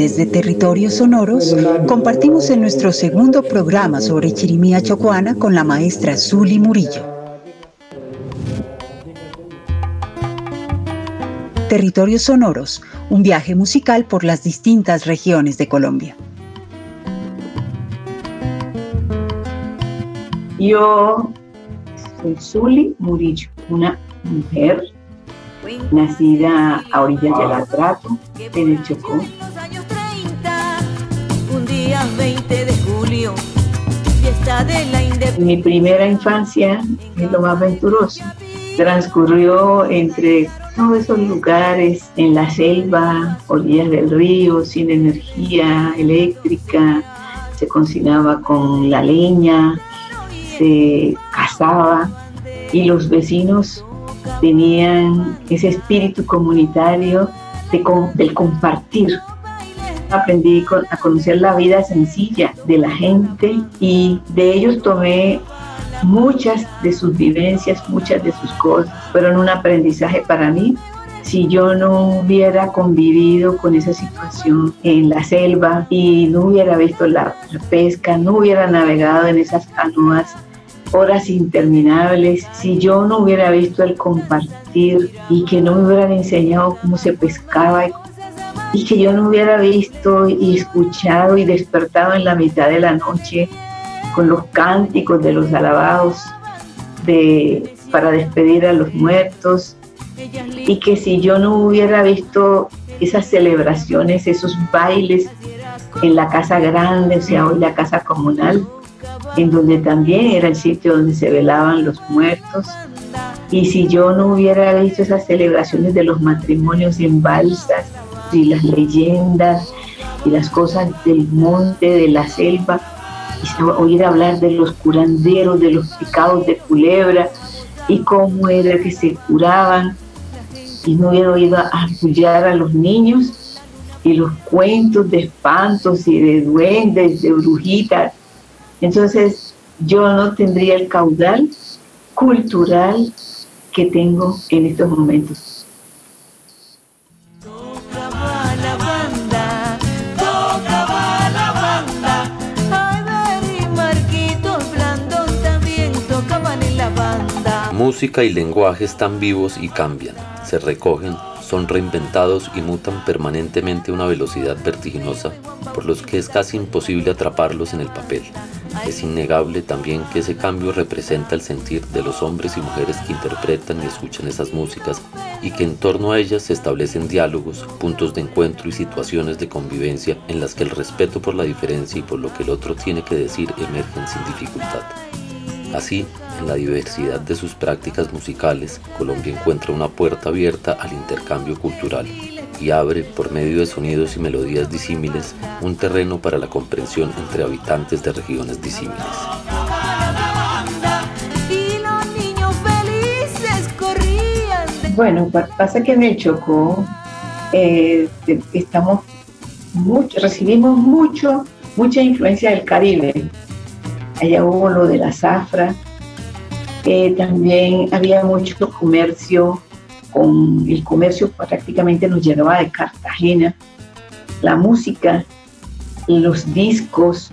Hoy, desde Territorios Sonoros, compartimos en nuestro segundo programa sobre Chirimía Chocuana con la maestra Zuli Murillo. Territorios Sonoros, un viaje musical por las distintas regiones de Colombia. Yo soy Zuli Murillo, una mujer nacida a orillas del Atrato, en el Chocó. Un día 20 de julio, fiesta de la Mi primera infancia es lo más aventuroso. Transcurrió entre todos esos lugares, en la selva, orillas del río, sin energía eléctrica, se cocinaba con la leña, se cazaba y los vecinos tenían ese espíritu comunitario de, del compartir. Aprendí a conocer la vida sencilla de la gente y de ellos tomé muchas de sus vivencias, muchas de sus cosas. Fueron un aprendizaje para mí. Si yo no hubiera convivido con esa situación en la selva y no hubiera visto la, pesca, no hubiera navegado en esas canoas horas interminables, si yo no hubiera visto el compartir y que no me hubieran enseñado cómo se pescaba y, que yo no hubiera visto y escuchado y despertado en la mitad de la noche con los cánticos de los alabados de, para despedir a los muertos y que si yo no hubiera visto esas celebraciones, esos bailes en la casa grande, o sea, hoy la casa comunal, en donde también era el sitio donde se velaban los muertos. Y si yo no hubiera visto esas celebraciones de los matrimonios en balsas y las leyendas y las cosas del monte, de la selva, y oír hablar de los curanderos, de los picados de culebra y cómo era que se curaban, y no hubiera oído apoyar a los niños y los cuentos de espantos y de duendes, de brujitas, entonces, yo no tendría el caudal cultural que tengo en estos momentos. Música y lenguaje están vivos y cambian, se recogen son reinventados y mutan permanentemente a una velocidad vertiginosa, por los que es casi imposible atraparlos en el papel. Es innegable también que ese cambio representa el sentir de los hombres y mujeres que interpretan y escuchan esas músicas y que en torno a ellas se establecen diálogos, puntos de encuentro y situaciones de convivencia en las que el respeto por la diferencia y por lo que el otro tiene que decir emergen sin dificultad. Así, en la diversidad de sus prácticas musicales, Colombia encuentra una puerta abierta al intercambio cultural y abre, por medio de sonidos y melodías disímiles, un terreno para la comprensión entre habitantes de regiones disímiles. Bueno, pasa que en el Chocó eh, estamos recibimos mucho, mucha influencia del Caribe allá hubo lo de la zafra, eh, también había mucho comercio, con el comercio prácticamente nos llegaba de Cartagena, la música, los discos,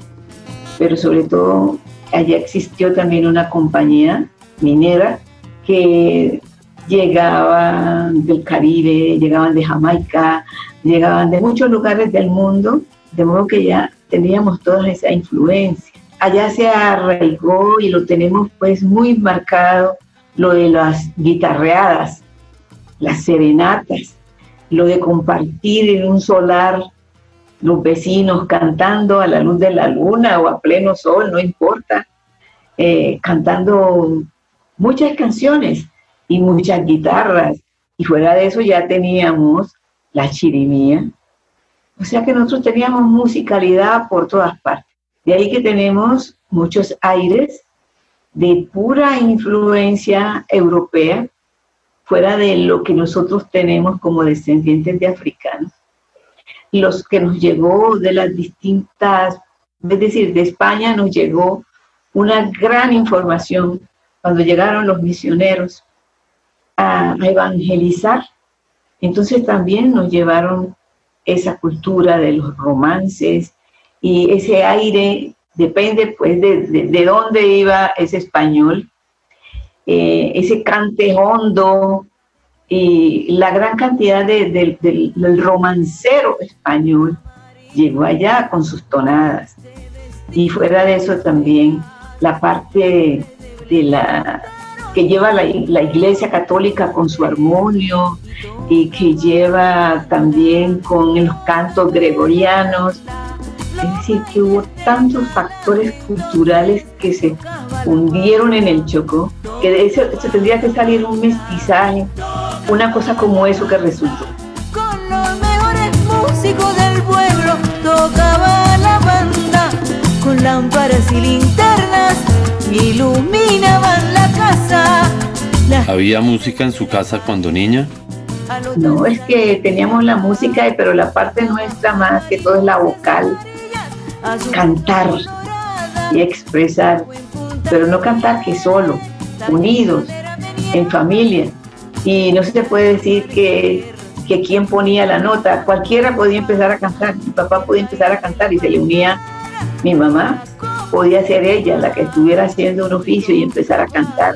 pero sobre todo allá existió también una compañía minera que llegaban del Caribe, llegaban de Jamaica, llegaban de muchos lugares del mundo, de modo que ya teníamos toda esa influencia allá se arraigó y lo tenemos pues muy marcado lo de las guitarreadas, las serenatas, lo de compartir en un solar los vecinos cantando a la luz de la luna o a pleno sol, no importa, eh, cantando muchas canciones y muchas guitarras. Y fuera de eso ya teníamos la chirimía. O sea que nosotros teníamos musicalidad por todas partes. De ahí que tenemos muchos aires de pura influencia europea, fuera de lo que nosotros tenemos como descendientes de africanos. Los que nos llegó de las distintas, es decir, de España nos llegó una gran información cuando llegaron los misioneros a, evangelizar. Entonces también nos llevaron esa cultura de los romances y ese aire, depende pues de, dónde iba ese español, eh, ese cante hondo y la gran cantidad del romancero español llegó allá con sus tonadas. Y fuera de eso también la parte de la que lleva la, Iglesia Católica con su armonio y que lleva también con los cantos gregorianos. Decir, que hubo tantos factores culturales que se hundieron en el Chocó, que de eso se tendría que salir un mestizaje, una cosa como eso que resultó. Con los mejores músicos del pueblo tocaba la banda, con lámparas y linternas iluminaban la casa. ¿Había música en su casa cuando niña? No, es que teníamos la música, pero la parte nuestra más que todo es la vocal. Cantar y expresar, pero no cantar que solo, unidos, en familia. Y no se puede decir que, que quien ponía la nota, cualquiera podía empezar a cantar, mi papá podía empezar a cantar y se le unía mi mamá podía ser ella la que estuviera haciendo un oficio y empezar a cantar.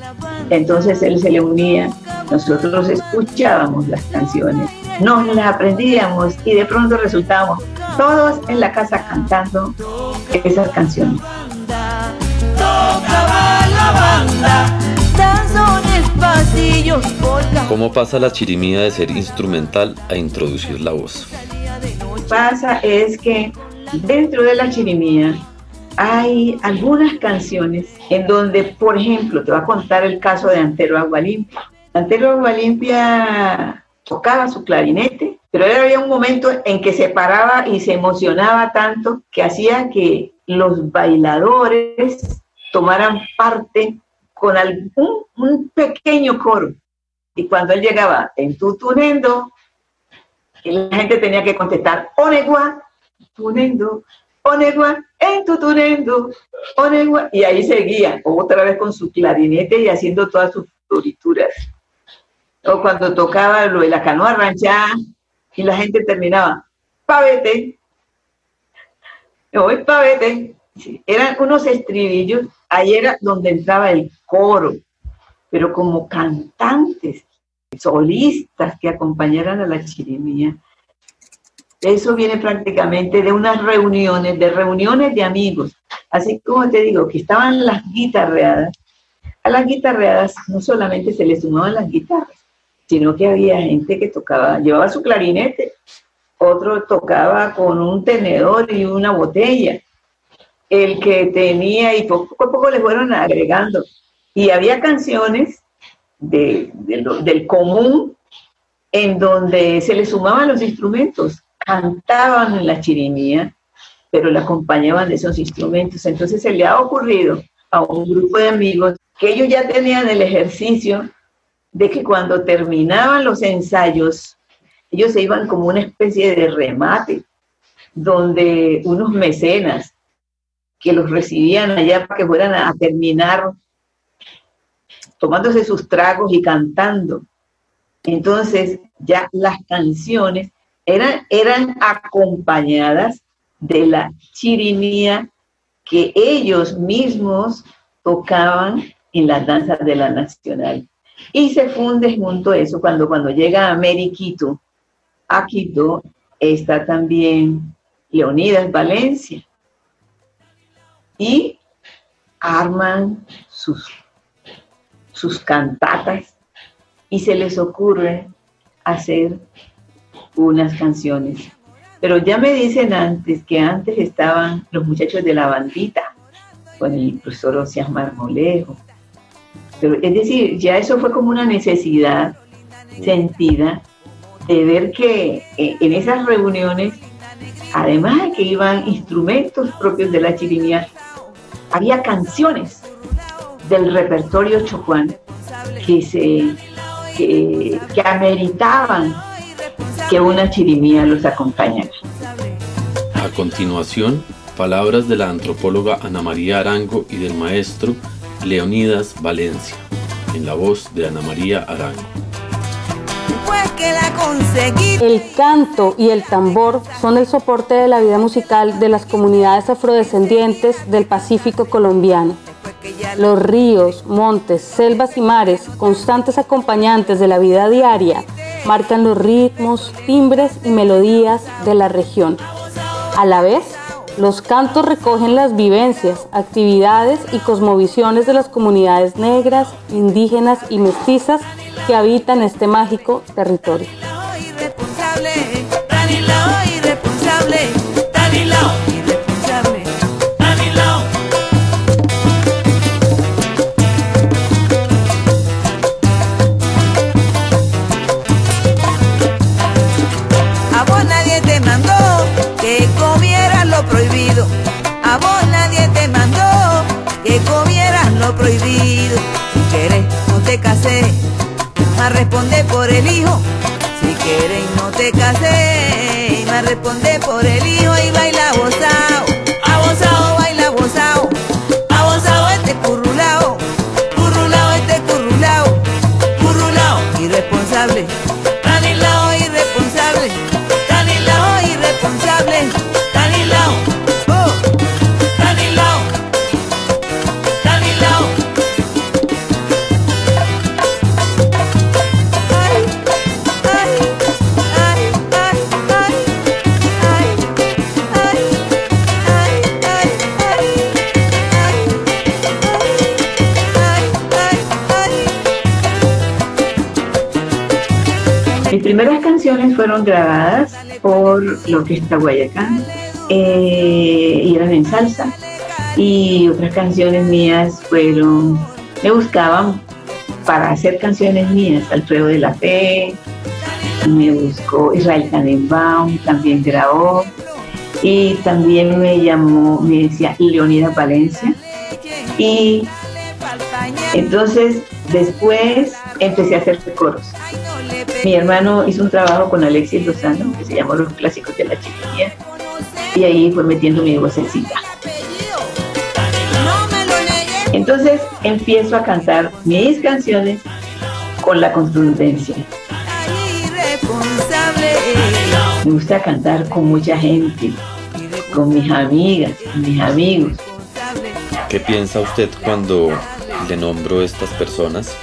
Entonces él se le unía, nosotros escuchábamos las canciones, nos las aprendíamos y de pronto resultábamos todos en la casa cantando esas canciones. ¿Cómo pasa la chirimía de ser instrumental a introducir la voz? Lo que pasa es que dentro de la chirimía hay algunas canciones en donde, por ejemplo, te voy a contar el caso de Antero Agualimpia. Antero Agualimpia tocaba su clarinete, pero había un momento en que se paraba y se emocionaba tanto que hacía que los bailadores tomaran parte con algún un pequeño coro. Y cuando él llegaba en tu tunendo, la gente tenía que contestar, onegua, tunendo, onegua, en tu tunendo, onegua, y ahí seguía, otra vez con su clarinete y haciendo todas sus florituras. O cuando tocaba lo de la canoa ranchada y la gente terminaba, pavete, hoy pavete, eran unos estribillos, ahí era donde entraba el coro, pero como cantantes, solistas que acompañaran a la chirimía, eso viene prácticamente de unas reuniones, de reuniones de amigos. Así como te digo, que estaban las guitarreadas. A las guitarreadas no solamente se les sumaban las guitarras, sino que había gente que tocaba, llevaba su clarinete, otro tocaba con un tenedor y una botella, el que tenía, y poco a poco le fueron agregando. Y había canciones del común en donde se le sumaban los instrumentos cantaban en la chirimía, pero la acompañaban de esos instrumentos. Entonces se le ha ocurrido a un grupo de amigos que ellos ya tenían el ejercicio de que cuando terminaban los ensayos, ellos se iban como una especie de remate, donde unos mecenas que los recibían allá para que fueran a terminar tomándose sus tragos y cantando. Entonces ya las canciones eran, eran acompañadas de la chirimía que ellos mismos tocaban en las danzas de la nacional. Y se funde junto a eso cuando, cuando llega a Meriquito, a Quito, está también Leonidas Valencia. Y arman sus, sus cantatas y se les ocurre hacer unas canciones. Pero ya me dicen antes que antes estaban los muchachos de la bandita, con el profesor Ocias Marmolejo. Es decir, ya eso fue como una necesidad sentida de ver que eh, en esas reuniones, además de que iban instrumentos propios de la chirimía, había canciones del repertorio chocuán que se que, que ameritaban que una chirimía los acompañara. A continuación, palabras de la antropóloga Ana María Arango y del maestro Leonidas Valencia, en la voz de Ana María Arango. El canto y el tambor son el soporte de la vida musical de las comunidades afrodescendientes del Pacífico colombiano. Los ríos, montes, selvas y mares, constantes acompañantes de la vida diaria, marcan los ritmos, timbres y melodías de la región. A la vez, los cantos recogen las vivencias, actividades y cosmovisiones de las comunidades negras, indígenas y mestizas que habitan este mágico territorio. Por el hijo. Si quieres, no te casé, más responde por el hijo y baila fueron grabadas por la Orquesta Guayacán eh, y eran en salsa. Y otras canciones mías fueron, me buscaban para hacer canciones mías, Alfredo de la Fe, me buscó Israel Tannenbaum, también grabó, y también me llamó, me decía Leonidas Valencia. Y entonces después empecé a hacer coros. Mi hermano hizo un trabajo con Alexis Lozano que se llamó Los Clásicos de la Chiquilla y ahí fue metiendo mi vocecita. Entonces empiezo a cantar mis canciones con la contundencia. Me gusta cantar con mucha gente, con mis amigas, mis amigos. ¿Qué piensa usted cuando le nombro estas personas?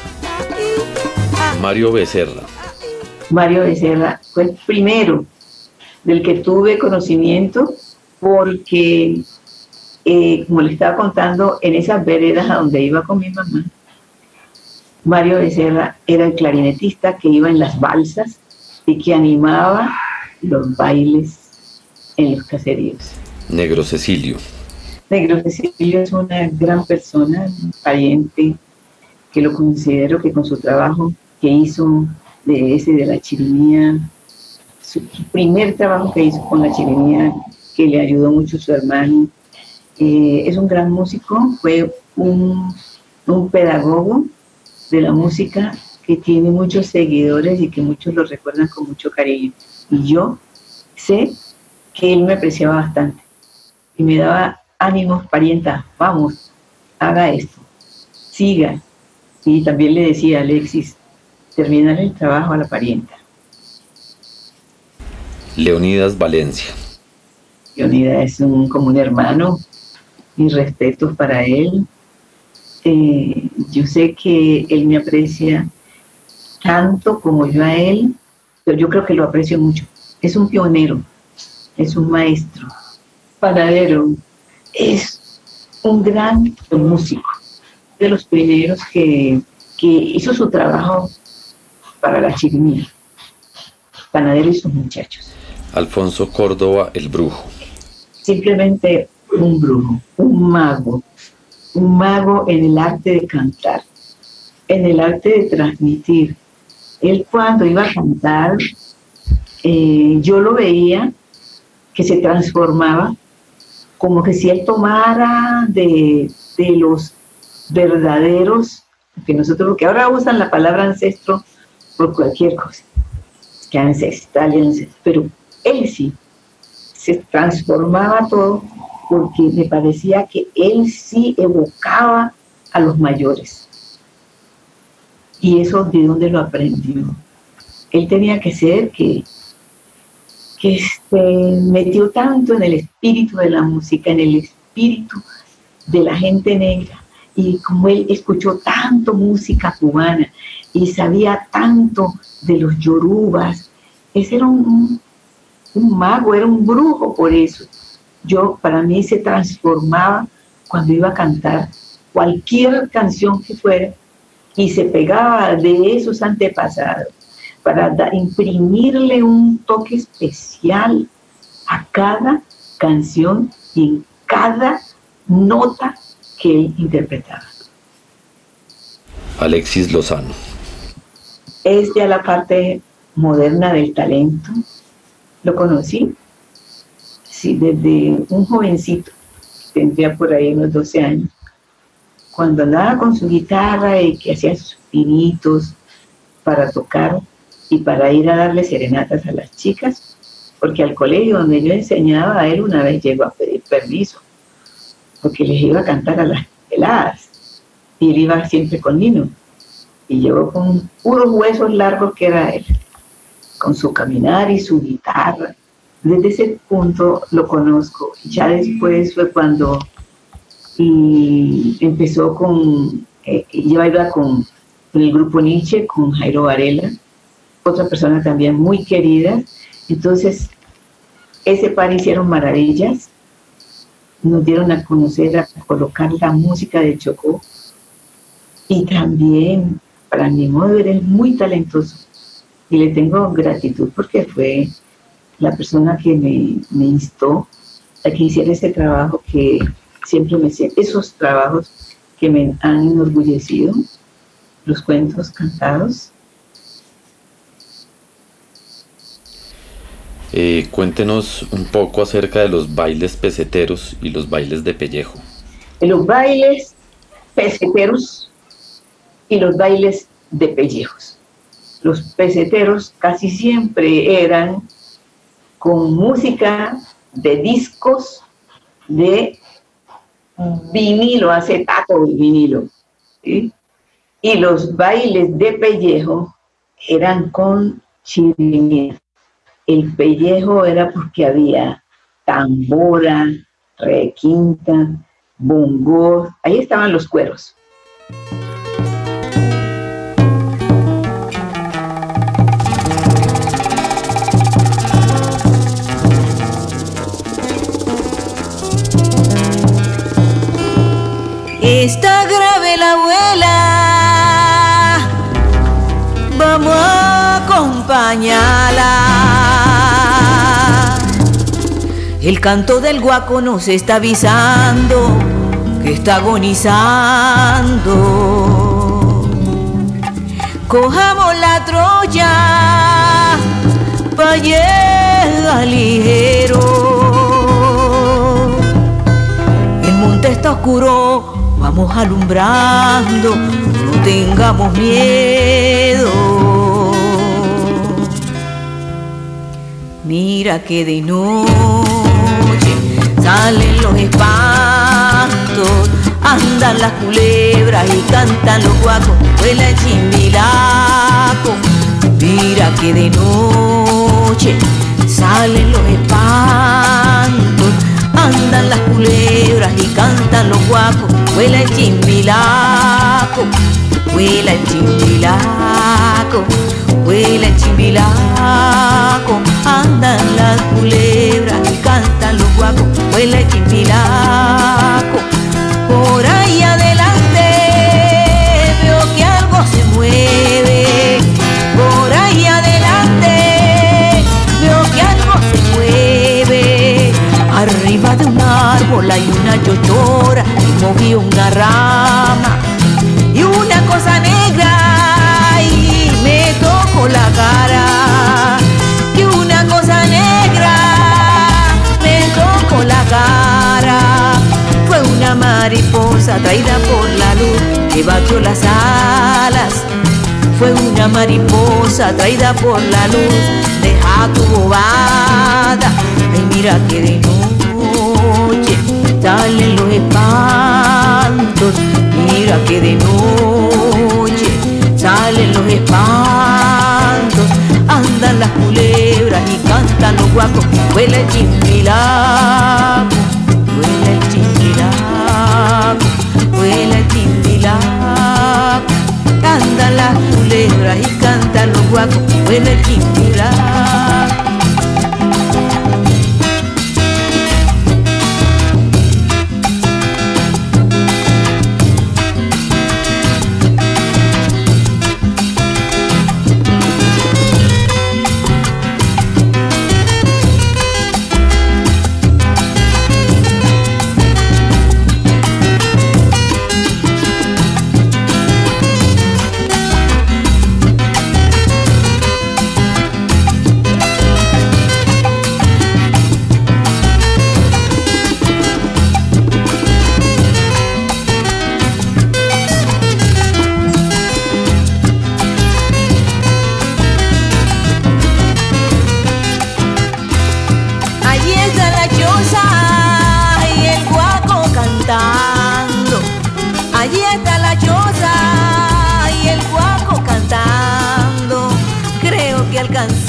Mario Becerra, Mario Becerra fue el primero del que tuve conocimiento porque, eh, como le estaba contando, en esas veredas a donde iba con mi mamá, Mario Becerra era el clarinetista que iba en las balsas y que animaba los bailes en los caseríos. Negro Cecilio. Negro Cecilio es una gran persona, un pariente que lo considero que con su trabajo que hizo de ese de la chirimía, su primer trabajo que hizo con la chirimía, que le ayudó mucho su hermano. Eh, es un gran músico, fue un, un pedagogo de la música que tiene muchos seguidores y que muchos lo recuerdan con mucho cariño. Y yo sé que él me apreciaba bastante y me daba ánimos, parienta, vamos, haga esto, siga. Y también le decía, Alexis, terminar el trabajo a la parienta. Leonidas Valencia. Leonidas es un, como un hermano, mis respetos para él. Eh, yo sé que él me aprecia tanto como yo a él, pero yo creo que lo aprecio mucho. Es un pionero, es un maestro, panadero, es un gran músico, de los primeros que, que hizo su trabajo para la chirimía. Panadero y sus muchachos. Alfonso Córdoba, el brujo. Simplemente un brujo, un mago, un mago en el arte de cantar, en el arte de transmitir. Él cuando iba a cantar, eh, yo lo veía que se transformaba como que si él tomara de, de los verdaderos, que nosotros, que ahora usan la palabra ancestro, por cualquier cosa, que ancestral, pero él sí, se transformaba todo porque me parecía que él sí evocaba a los mayores. Y eso de dónde lo aprendió. él tenía que ser que, que se metió tanto en el espíritu de la música, en el espíritu de la gente negra. Y como él escuchó tanto música cubana y sabía tanto de los yorubas, ese era un, mago, era un brujo por eso. Yo, para mí, se transformaba cuando iba a cantar cualquier canción que fuera y se pegaba de esos antepasados para imprimirle un toque especial a cada canción y en cada nota que él interpretaba. Alexis Lozano. Es ya la parte moderna del talento. Lo conocí, desde un jovencito, tendría por ahí unos 12 años, cuando andaba con su guitarra y que hacía sus pinitos para tocar y para ir a darle serenatas a las chicas, porque al colegio donde yo enseñaba a él una vez llegó a pedir permiso, porque les iba a cantar a las peladas, y él iba siempre con Nino, y llegó con puros huesos largos que era él, con su caminar y su guitarra. Desde ese punto lo conozco. Ya después fue cuando empezó con, eh, iba con el grupo Nietzsche, con Jairo Varela, otra persona también muy querida. Entonces, ese par hicieron maravillas, nos dieron a conocer, a colocar la música de Chocó. Y también, para mi modo de ver, es muy talentoso. Y le tengo gratitud porque fue la persona que me, me instó a que hiciera ese trabajo que siempre me esos trabajos que me han enorgullecido, los cuentos cantados, Eh, cuéntenos un poco acerca de los bailes peseteros y los bailes de pellejo. Los bailes peseteros y los bailes de pellejos. Los peseteros casi siempre eran con música de discos de vinilo, acetato de vinilo. Y los bailes de pellejo eran con chirimía el pellejo era porque había tambora, requinta, bongo, ahí estaban los cueros. La abuela, vamos a acompañarla. El canto del guaco nos está avisando que está agonizando. Cojamos la Troya pa' ligero. Monte está oscuro, vamos alumbrando, no tengamos miedo. Mira que de noche salen los espantos, andan las culebras y cantan los guacos, vuela el chimbilaco. Mira que de noche salen los espantos, andan las culebras y cantan los guacos, vuela el chimbilaco, vuela el chimbilaco, vuela el chimbilaco, andan las culebras y cantan los guacos vuela el chimpilaco. Y una rama. Y una cosa negra y me tocó la cara. Que una cosa negra la cara. Fue una mariposa traída por la luz que batió las alas. Fue una mariposa traída por la luz, deja tu bobada. Ay, mira que de noche salen los Mira que de noche salen los espantos, andan las culebras y cantan los guacos. Huele el chimbilaco, huele el chimbilaco, huele el chimbilaco. Andan las culebras y cantan los guacos. Huele el chimbilaco.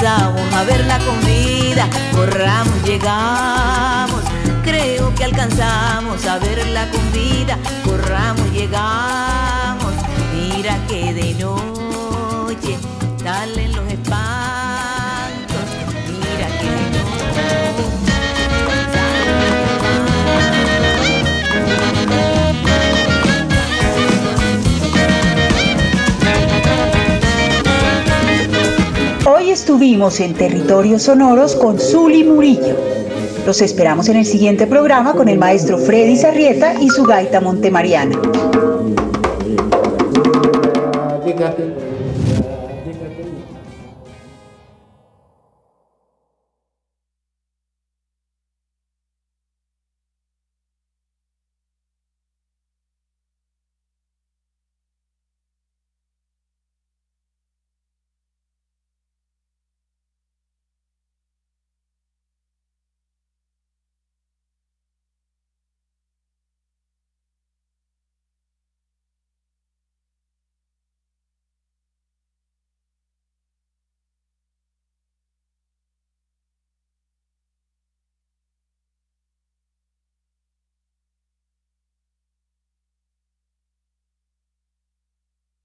A verla con vida, corramos, llegamos. Creo que alcanzamos a verla con vida, corramos, llegamos. Mira que de noche salen los espantos. Estuvimos en territorios sonoros con Zuli Murillo. Los esperamos en el siguiente programa con el maestro Freddy Sarrieta y su gaita montemariana.